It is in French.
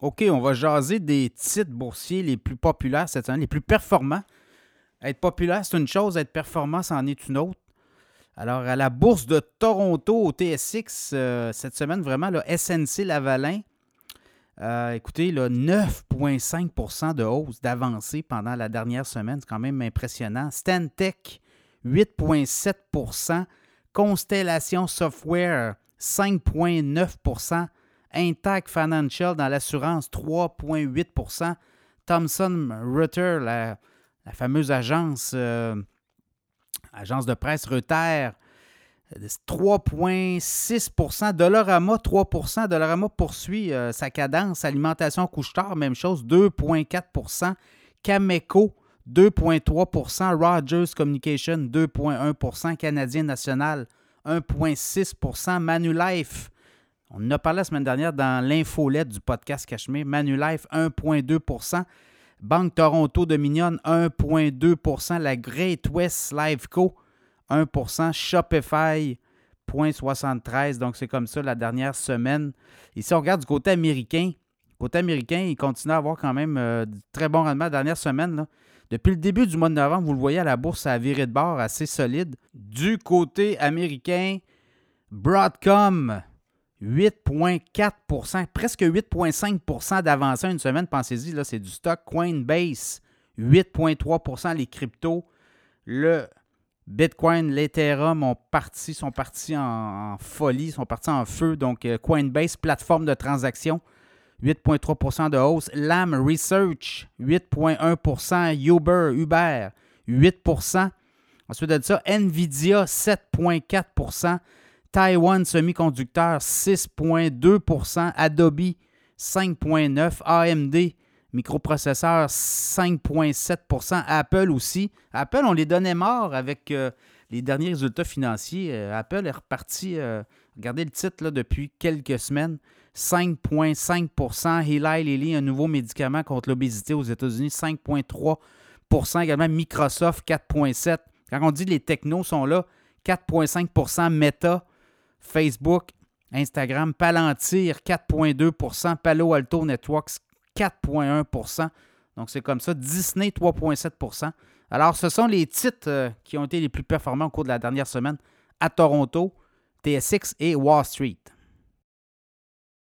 OK, on va jaser des titres boursiers les plus populaires cette année, les plus performants. Être populaire, c'est une chose, être performant, c'en est une autre. Alors, à la bourse de Toronto, au TSX, euh, cette semaine, vraiment, le SNC Lavalin, euh, écoutez, 9,5% de hausse d'avancée pendant la dernière semaine. C'est quand même impressionnant. Stantec, 8,7% Constellation Software, 5,9 Intact Financial dans l'assurance, 3,8% Thomson Reuters, la, fameuse agence, euh, agence de presse Reuters, 3,6% Dollarama, 3% Dollarama poursuit euh, sa cadence. Alimentation couche-tard, même chose, 2,4% Cameco, 2,3% Rogers Communication, 2,1% Canadien National, 1,6% Manulife, on en a parlé la semaine dernière dans l'infolette du podcast Cachemire. Manulife, 1,2% Banque Toronto Dominion, 1,2% La Great West Liveco, 1% Shopify, 0,73 Donc, c'est comme ça la dernière semaine. Ici, on regarde du côté américain. Côté américain, il continue à avoir quand même euh, très bon rendement la dernière semaine. Depuis le début du mois de novembre, vous le voyez à la bourse, a viré de bord assez solide. Du côté américain, Broadcom, 8,4% presque 8,5% d'avancée une semaine. Pensez-y, là, c'est du stock. Coinbase, 8,3% les cryptos. Le Bitcoin, l'Ethereum ont parti, sont partis en, folie, sont partis en feu. Donc, euh, Coinbase, plateforme de transaction, 8,3% de hausse. LAM Research, 8,1% Uber, Uber, 8% Ensuite de ça, Nvidia, 7,4 Taiwan Semiconducteur 6,2% Adobe 5,9% AMD microprocesseur 5,7% Apple aussi. Apple, on les donnait morts avec euh, les derniers résultats financiers. Euh, Apple est reparti, euh, regardez le titre là, depuis quelques semaines. 5,5% Eli Lilly, un nouveau médicament contre l'obésité aux États-Unis, 5,3 également. Microsoft, 4,7 Quand on dit les technos sont là, 4,5% Meta, Facebook, Instagram, Palantir 4,2% Palo Alto Networks 4,1% Donc c'est comme ça. Disney 3,7% Alors ce sont les titres euh, qui ont été les plus performants au cours de la dernière semaine à Toronto, TSX et Wall Street.